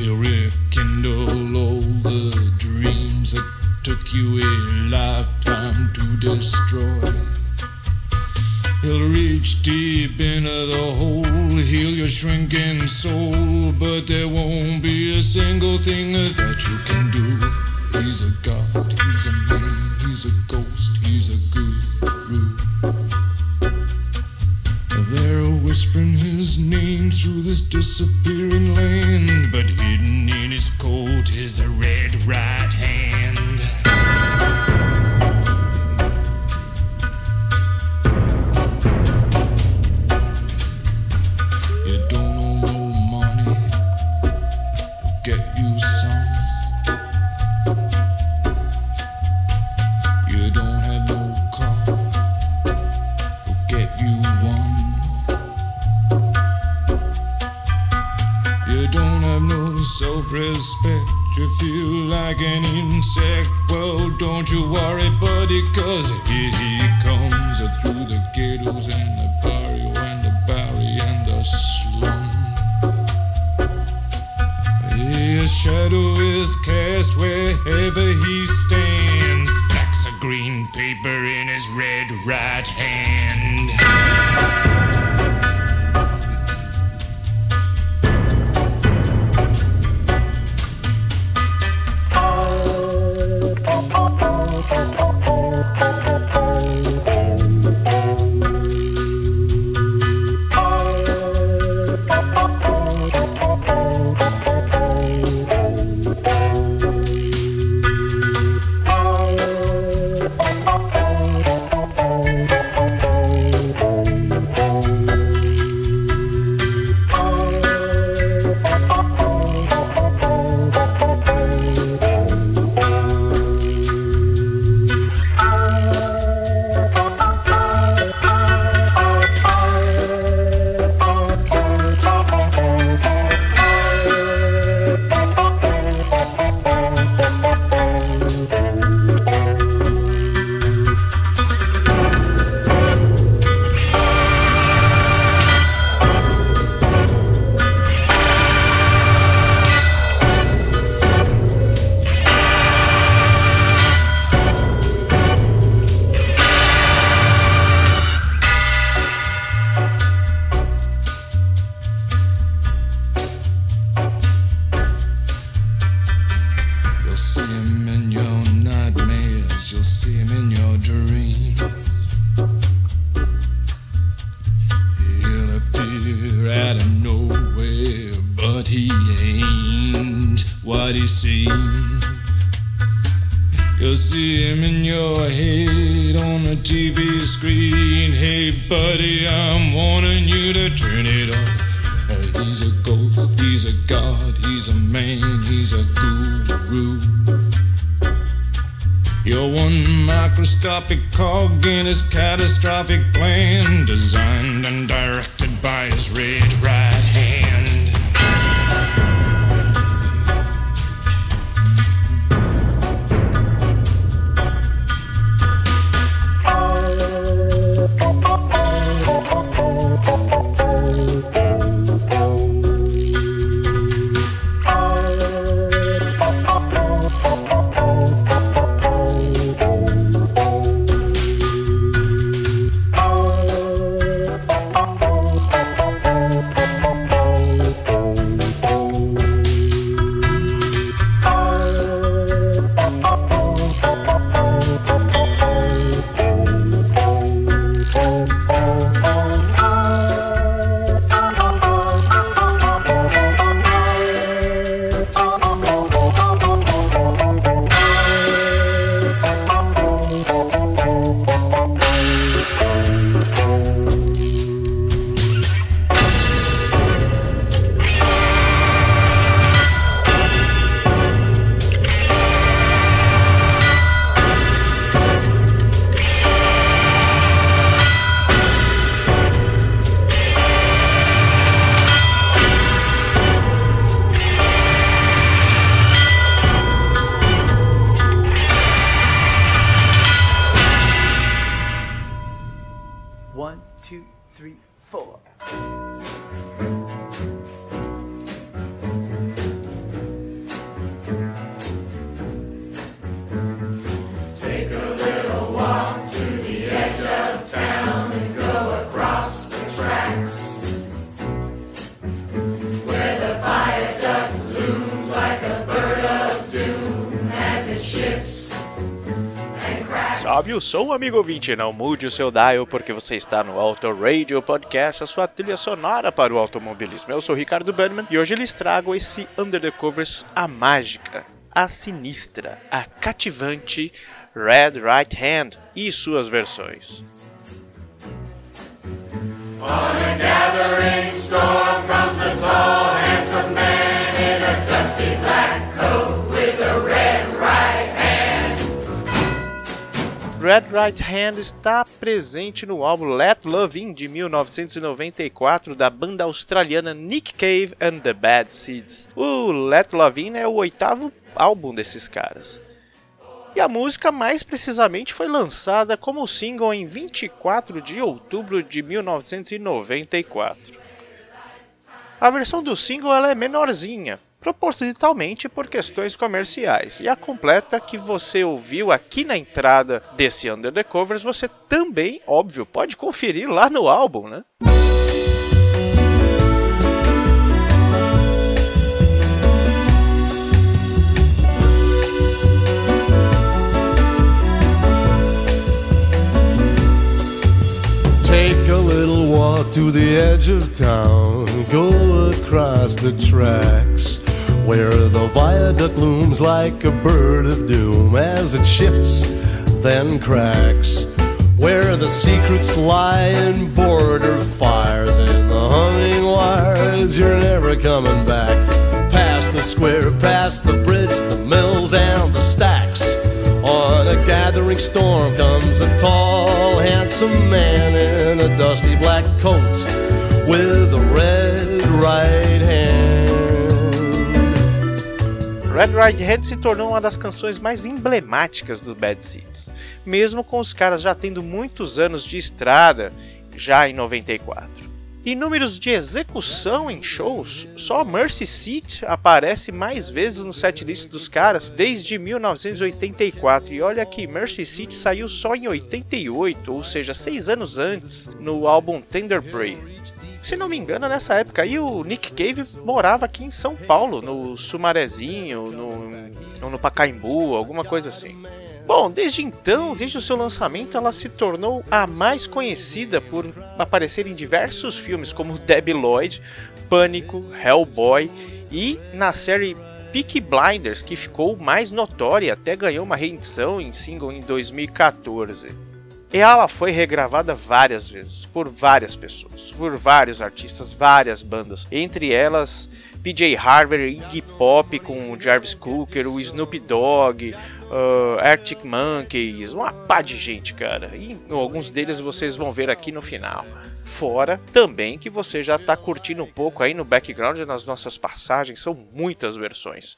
He'll rekindle all the dreams that took you in. cast wherever he stands. Stacks of green paper in his red right hand. Sobe o som, amigo ouvinte, não mude o seu dial porque você está no Auto Radio Podcast, a sua trilha sonora para o automobilismo. Eu sou Ricardo Bannerman e hoje lhes trago esse Under the Covers, a mágica, a sinistra, a cativante Red Right Hand e suas versões. On a gathering storm comes a tall, handsome man Red Right Hand está presente no álbum Let Love In de 1994 da banda australiana Nick Cave and the Bad Seeds. O Let Love In é o oitavo álbum desses caras. E a música, mais precisamente, foi lançada como single em 24 de outubro de 1994. A versão do single ela é menorzinha, propositalmente por questões comerciais, e a completa que você ouviu aqui na entrada desse Under the Covers você também, óbvio, pode conferir lá no álbum, né? Take a little walk to the edge of town. Go across the tracks where the viaduct looms like a bird of doom as it shifts, then cracks. Where the secrets lie in border fires and the humming wires, you're never coming back. Past the square, past the bridge, the mills, and the stacks. On a gathering storm comes a tall, handsome man in a dusty black coat with a red right hand. Red Right Hand se tornou uma das canções mais emblemáticas do Bad Seeds, mesmo com os caras já tendo muitos anos de estrada, já em 94. Em números de execução em shows, só Mercy Seat aparece mais vezes no setlist dos caras desde 1984. E olha que Mercy Seat saiu só em 88, ou seja, seis anos antes, no álbum Tender Prey. Se não me engano, nessa época aí o Nick Cave morava aqui em São Paulo, no Sumarezinho, no, no Pacaembu, alguma coisa assim. Bom, desde então, desde o seu lançamento, ela se tornou a mais conhecida por aparecer em diversos filmes como Debbie Lloyd, Pânico, Hellboy e na série Peaky Blinders, que ficou mais notória até ganhou uma reedição em single em 2014. Ela foi regravada várias vezes, por várias pessoas, por vários artistas, várias bandas, entre elas PJ Harvey, Iggy Pop com o Jarvis Cooker, o Snoop Dogg, uh, Arctic Monkeys, uma pá de gente, cara. E alguns deles vocês vão ver aqui no final. Fora também que você já está curtindo um pouco aí no background nas nossas passagens, são muitas versões.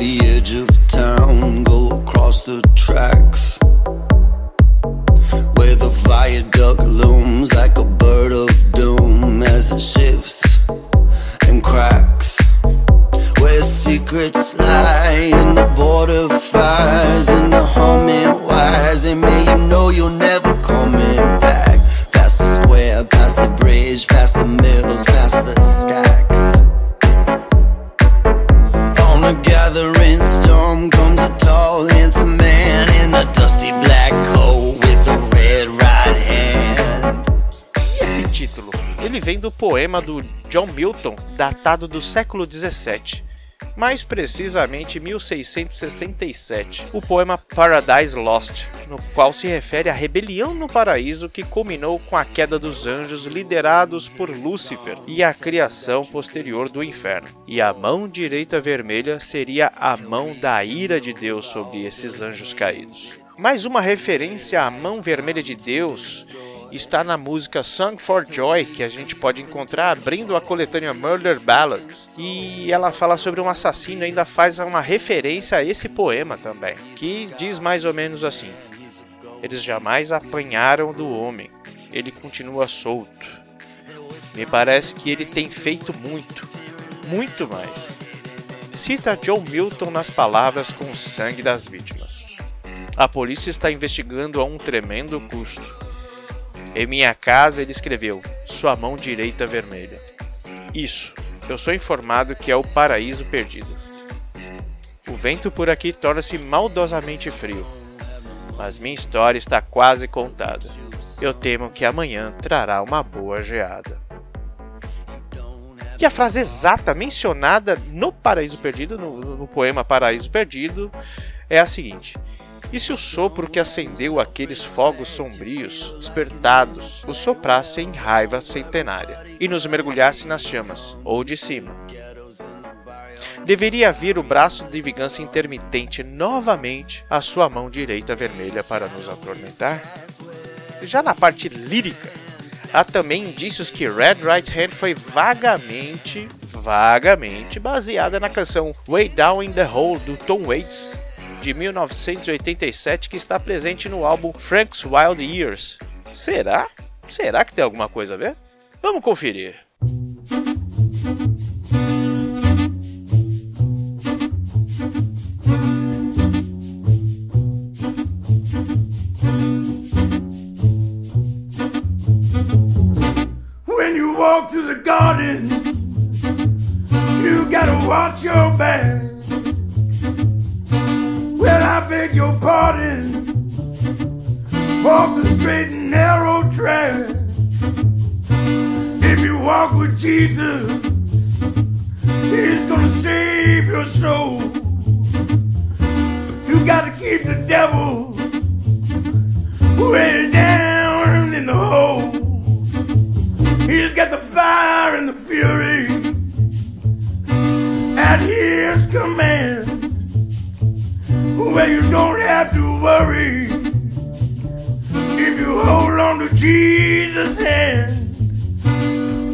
Poema do John Milton, datado do século 17, mais precisamente 1667, o poema Paradise Lost, no qual se refere à rebelião no paraíso que culminou com a queda dos anjos liderados por Lúcifer e a criação posterior do inferno. E a mão direita vermelha seria a mão da ira de Deus sobre esses anjos caídos. Mais uma referência à mão vermelha de Deus está na música Song for Joy, que a gente pode encontrar abrindo a coletânea Murder Ballads. E ela fala sobre um assassino e ainda faz uma referência a esse poema também, que diz mais ou menos assim: Eles jamais apanharam do homem, ele continua solto. Me parece que ele tem feito muito, muito mais. Cita John Milton nas palavras com o sangue das vítimas. A polícia está investigando a um tremendo custo. Em minha casa, ele escreveu: Sua mão direita vermelha. Isso, eu sou informado que é o paraíso perdido. O vento por aqui torna-se maldosamente frio, mas minha história está quase contada. Eu temo que amanhã trará uma boa geada. E a frase exata mencionada no Paraíso Perdido, no, no poema Paraíso Perdido, é a seguinte: e se o sopro que acendeu aqueles fogos sombrios, despertados, os soprasse em raiva centenária e nos mergulhasse nas chamas, ou de cima? Deveria vir o braço de vingança intermitente novamente à sua mão direita vermelha para nos atormentar? Já na parte lírica, há também indícios que Red Right Hand foi vagamente, vagamente baseada na canção Way Down in the Hole do Tom Waits, de 1987 que está presente no álbum Frank's Wild Years. Será? Será que tem alguma coisa a ver? Vamos conferir. When you walk through the garden, you gotta watch your back. Well, I beg your pardon. Walk the straight and narrow track. If you walk with Jesus, He's gonna save your soul. You gotta keep the devil way down in the hole. He's got the fire and the fury at his command. Well, you don't have to worry if you hold on to Jesus' hand.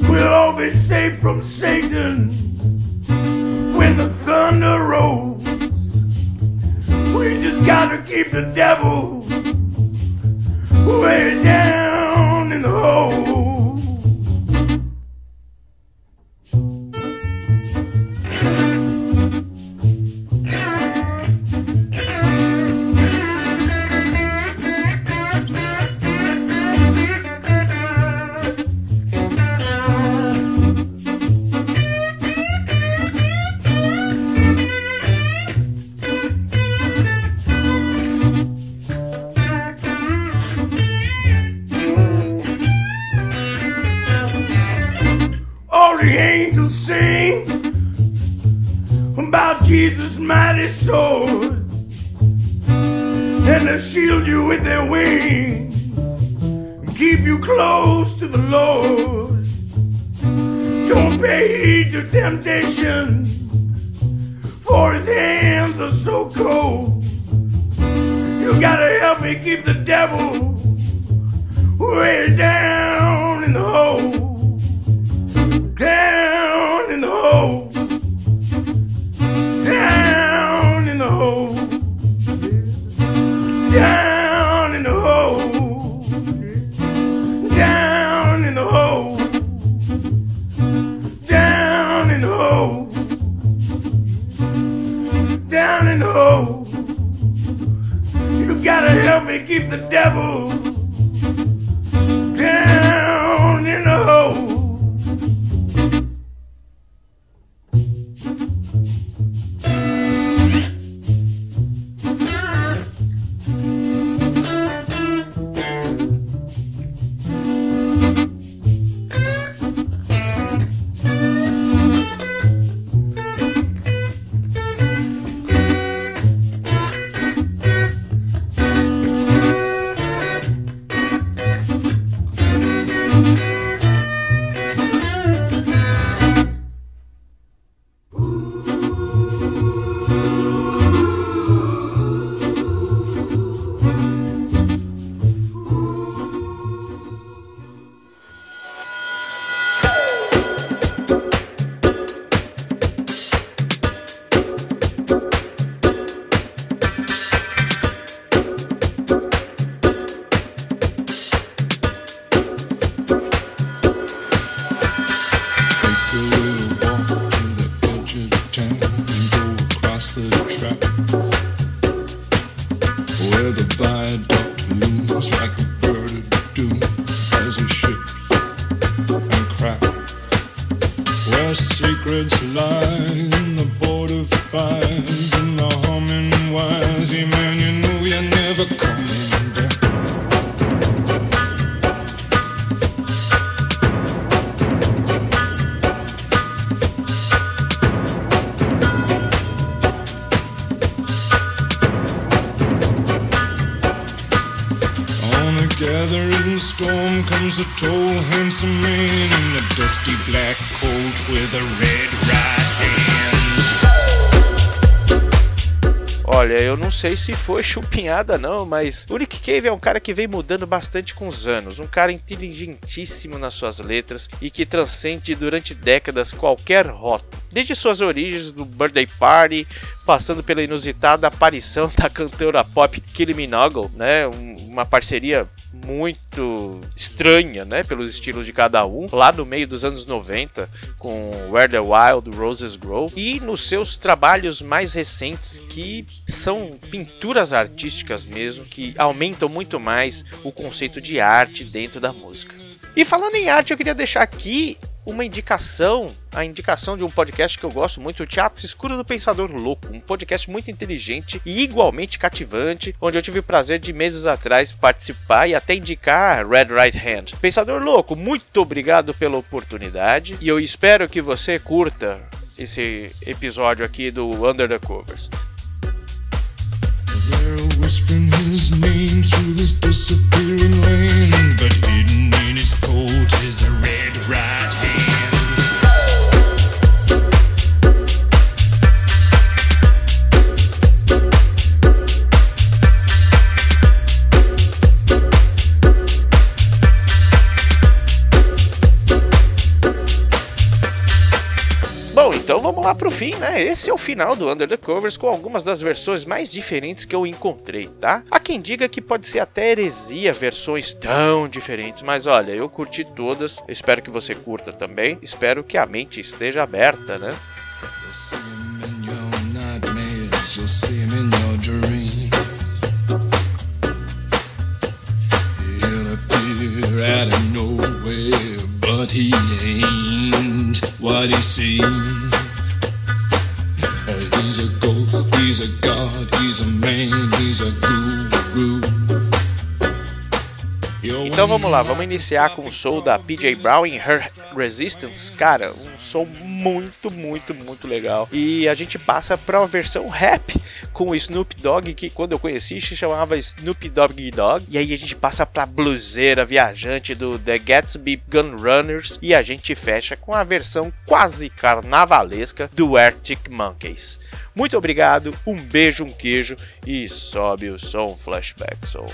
We'll all be safe from Satan when the thunder rolls. We just gotta keep the devil way down in the hole. Se foi chupinhada não, mas o Nick Cave é um cara que vem mudando bastante com os anos, um cara inteligentíssimo nas suas letras e que transcende durante décadas qualquer rótulo. Desde suas origens do Birthday Party, passando pela inusitada aparição da cantora pop Kylie Minogue, né, um- uma parceria muito estranha, né, pelos estilos de cada um, lá no meio dos anos 90, com Where the Wild Roses Grow, e nos seus trabalhos mais recentes, que são pinturas artísticas mesmo, que aumentam muito mais o conceito de arte dentro da música. E falando em arte, eu queria deixar aqui uma indicação, a indicação de um podcast que eu gosto muito, o Teatro Escuro do Pensador Louco, um podcast muito inteligente e igualmente cativante, onde eu tive o prazer de meses atrás participar e até indicar Red Right Hand. Pensador Louco, muito obrigado pela oportunidade e eu espero que você curta esse episódio aqui do Under the Covers. Right então vamos lá pro fim, né? Esse é o final do Under the Covers com algumas das versões mais diferentes que eu encontrei, tá? Há quem diga que pode ser até heresia versões tão diferentes, mas olha, eu curti todas, espero que você curta também, espero que a mente esteja aberta, né? Out of nowhere, but he ain't what he seems. He's a god, he's a man, he's a guru. Então vamos lá, vamos iniciar com o soul da PJ Brown em Her Resistance. Cara, um som muito, muito, muito legal. E a gente passa para a versão rap com o Snoop Dogg, que quando eu conheci se chamava Snoop Dogg Dogg. E aí a gente passa pra bluseira viajante do The Gatsby Gun Runners. E a gente fecha com a versão quase carnavalesca do Arctic Monkeys. Muito obrigado, um beijo, um queijo e sobe o som Flashback Soul.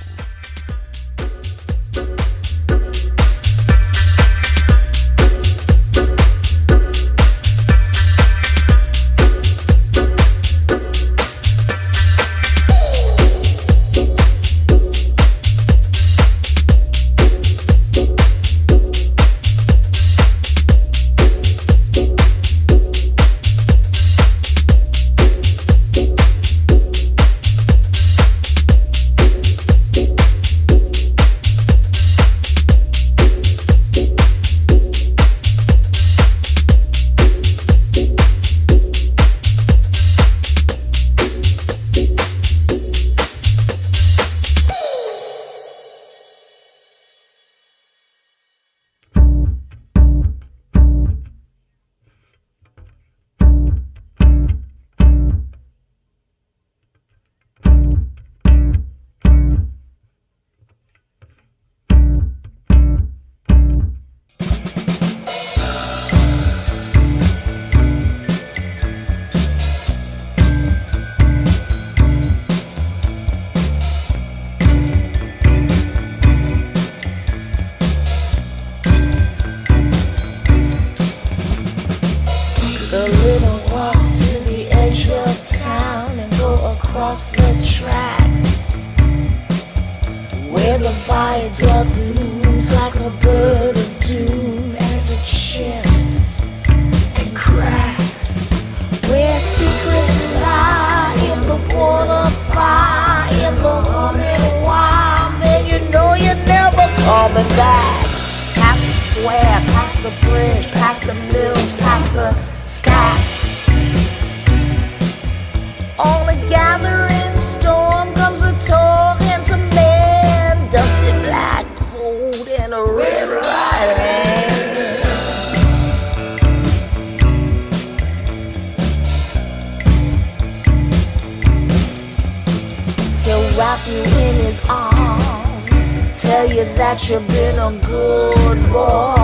that you've been a good boy.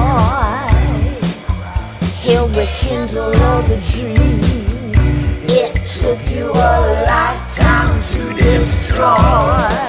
He'll rekindle all the dreams it took you a lifetime to destroy.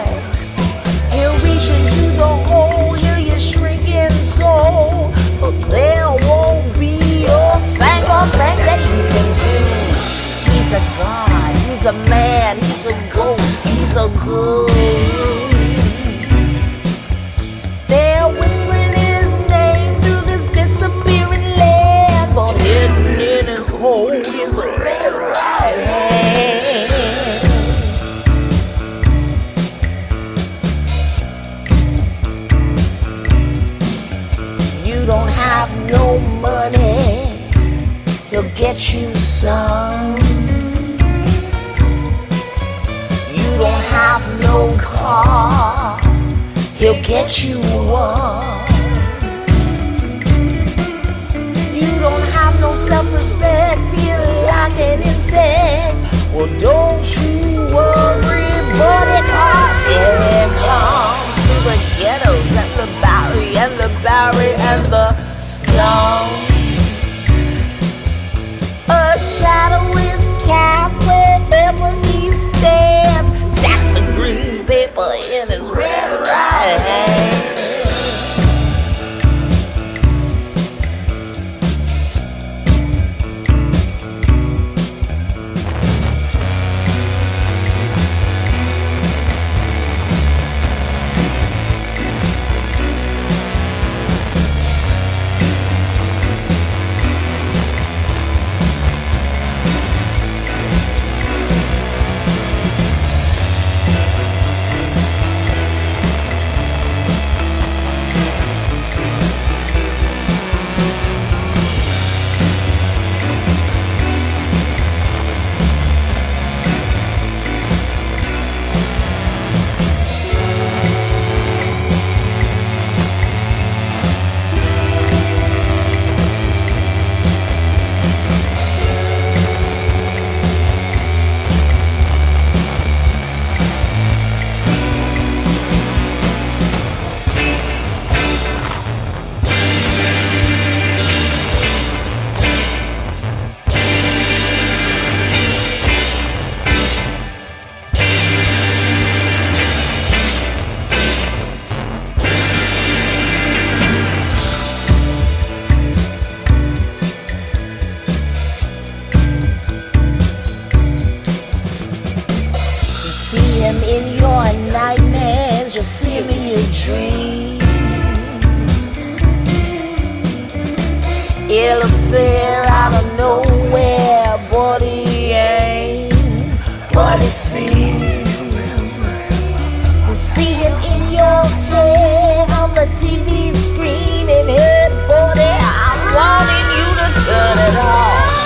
out of nowhere, but ain't what it seems. You see him in your head on the TV screen, and I'm wanting you to turn it off.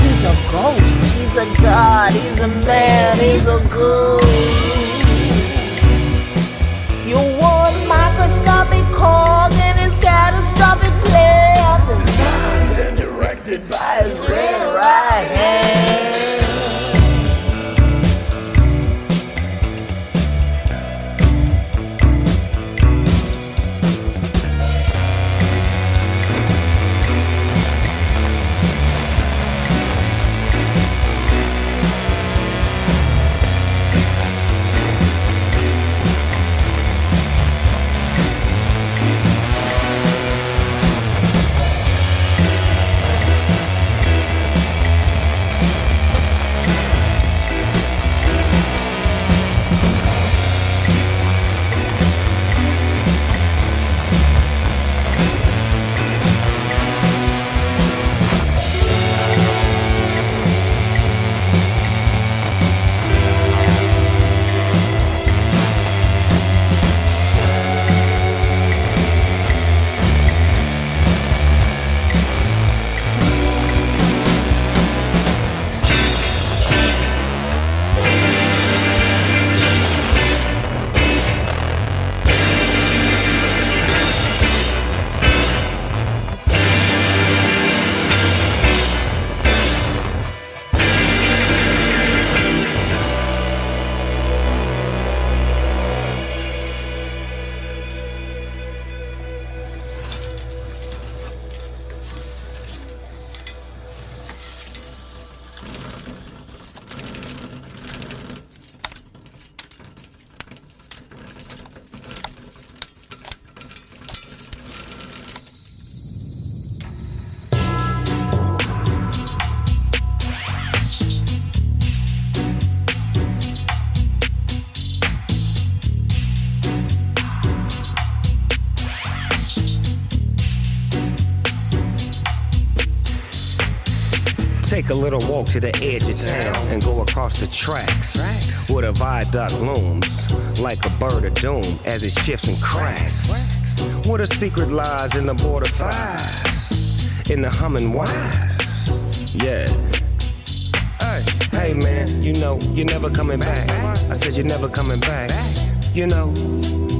He's a ghost, he's a god, he's a man, he's a ghost. To the edge of town and go across the tracks. Where the viaduct looms like a bird of doom as it shifts and cracks. Where the secret lies in the border fires, in the humming wires. Yeah. Hey man, you know you're never coming back. I said you're never coming back. You know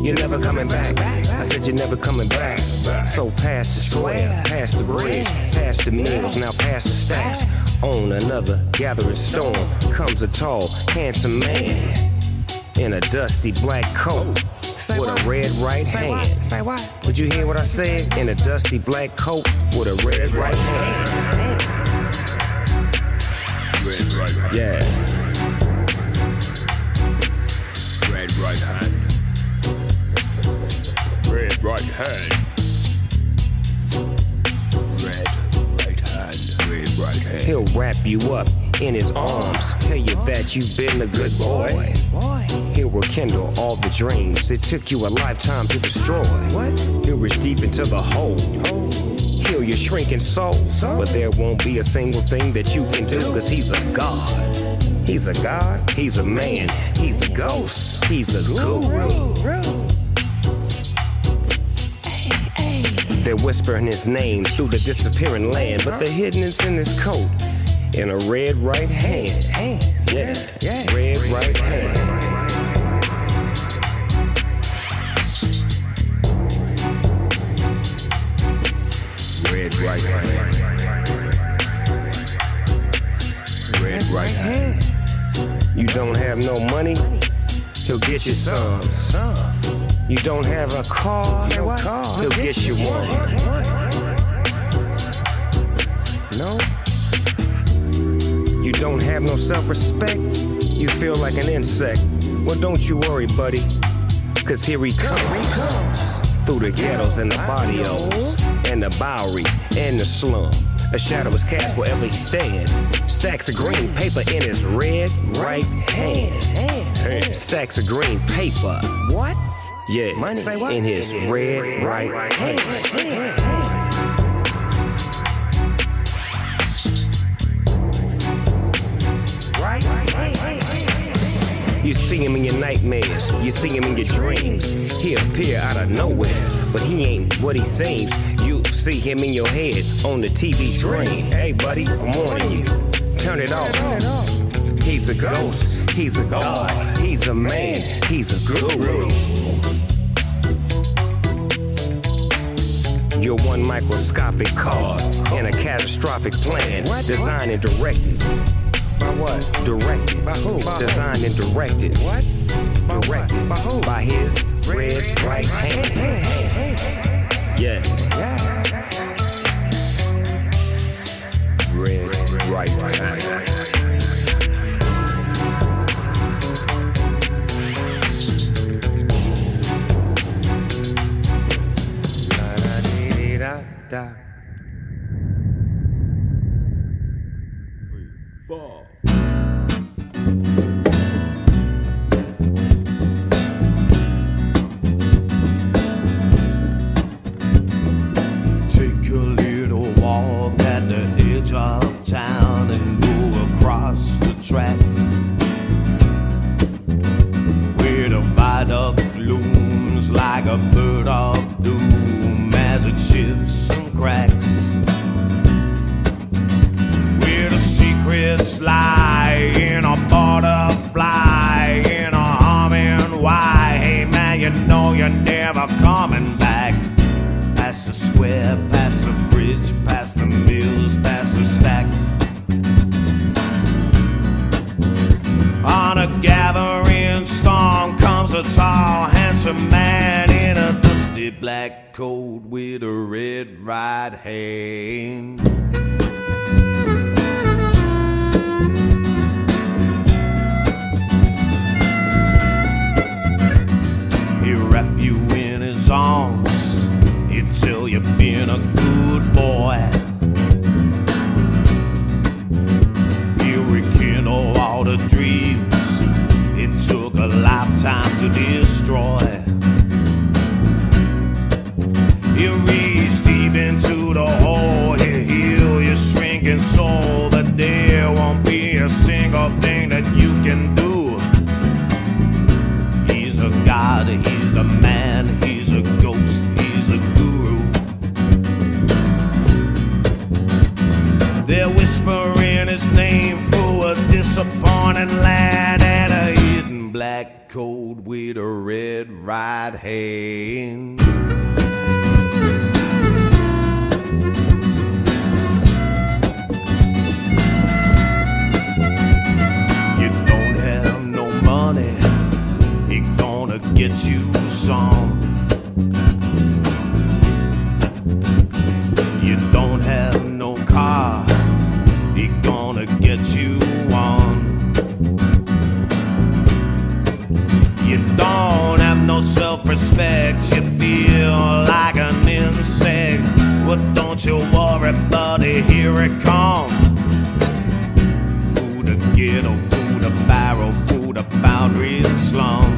you're never coming back. I said you're never coming back. So past the square, past the bridge, past the mills, now past the stacks. On another gathering storm comes a tall, handsome man in a dusty black coat with a red right hand. Say what? Would you hear what I said? In a dusty black coat with a red right hand. Red right hand. Yeah. Red right hand. Red right hand. He'll wrap you up in his arms, tell you that you've been a good boy. He'll rekindle all the dreams it took you a lifetime to destroy. What? He'll reach deep into the hole. Heal your shrinking soul. But there won't be a single thing that you can do, cause he's a god. He's a god, he's a man, he's a ghost, he's a guru. They're whispering his name through the disappearing land, but the hidden is in his coat in a red right hand. hand. Yeah, red right hand. Red right hand. Red right hand. You don't have no money, he'll get you some. You don't have a car, he'll get you one. No? Don't have no self respect, you feel like an insect. Well, don't you worry, buddy, cause here he comes. Through the ghettos and the barrios, and the Bowery, and the slum. A shadow is cast wherever he stands. Stacks of green paper in his red right hand. Stacks of green paper. What? Yeah, Money. Say what? in his red right hand. You see him in your nightmares, you see him in your dreams. He appear out of nowhere, but he ain't what he seems. You see him in your head on the TV screen. Hey, buddy, I'm warning you. Turn it off. He's a ghost, he's a god, he's a man, he's a guru. You're one microscopic card in a catastrophic plan, designed and directed. By what? Directed. By who? Designed and directed. What? Directed. By who? By his red right hand. Yeah. Red right right hand. Da. wrap you in his arms. He'd tell you been a good boy. He'll rekindle all the dreams it took a lifetime to destroy. He'll reach deep into the hole. He'll heal your shrinking soul, but there won't be a single thing that you can do. disappointing lad and a hidden black coat with a red right hand. You don't have no money, he gonna get you some. you feel like an insect. What well, don't you worry, buddy, here it comes. Food a ghetto, oh, food a barrel, food a boundary and slum.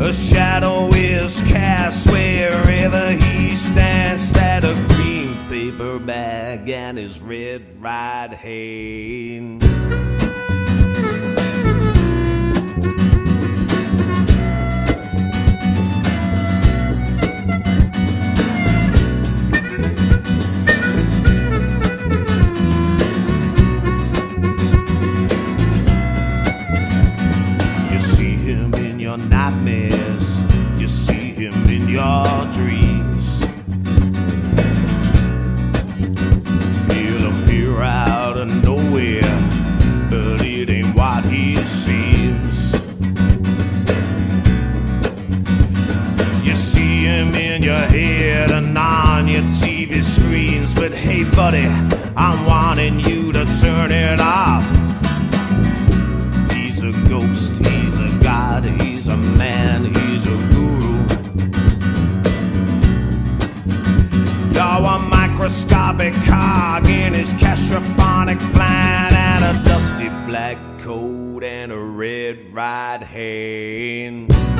A shadow is cast wherever he stands. That a green paper bag and his red right hand. buddy, I'm wanting you to turn it off. He's a ghost, he's a god, he's a man, he's a guru. You're a microscopic cog in his castrophonic plan, and a dusty black coat and a red right hand.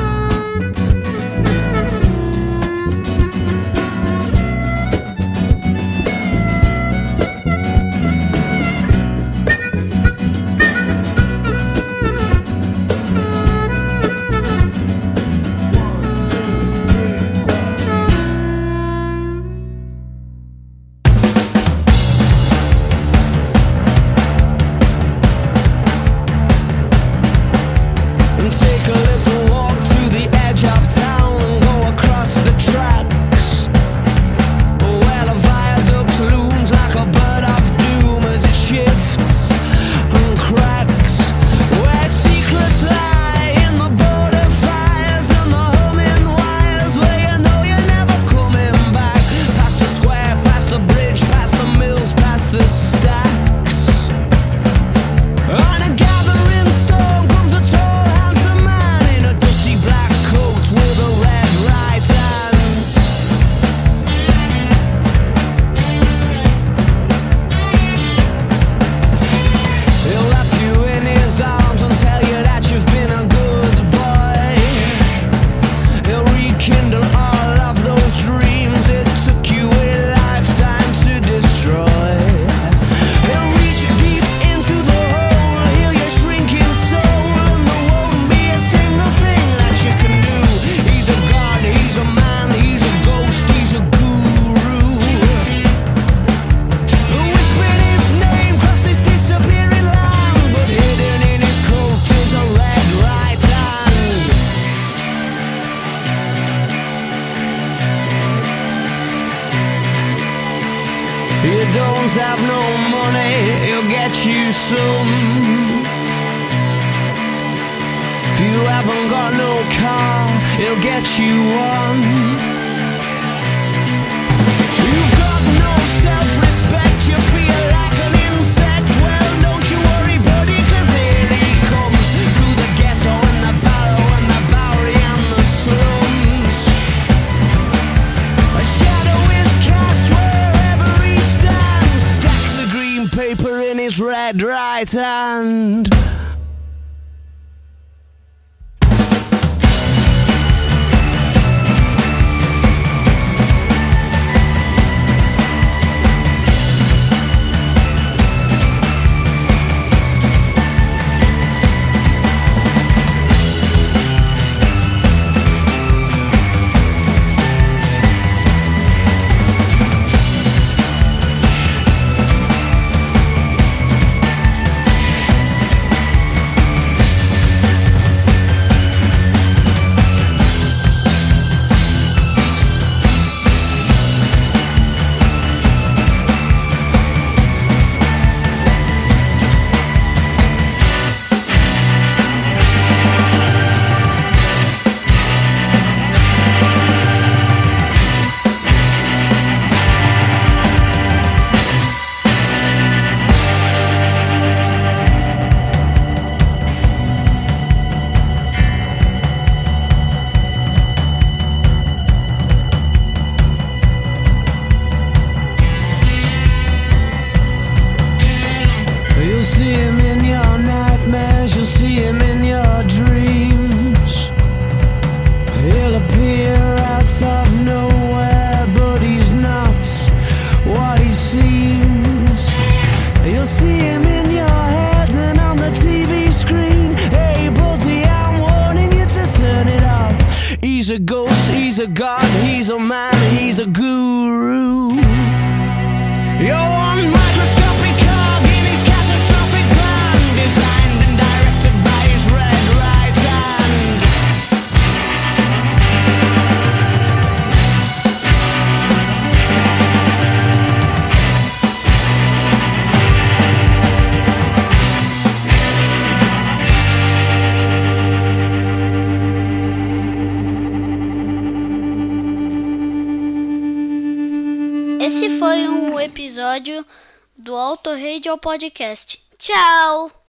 right hand. vídeo ou podcast. Tchau!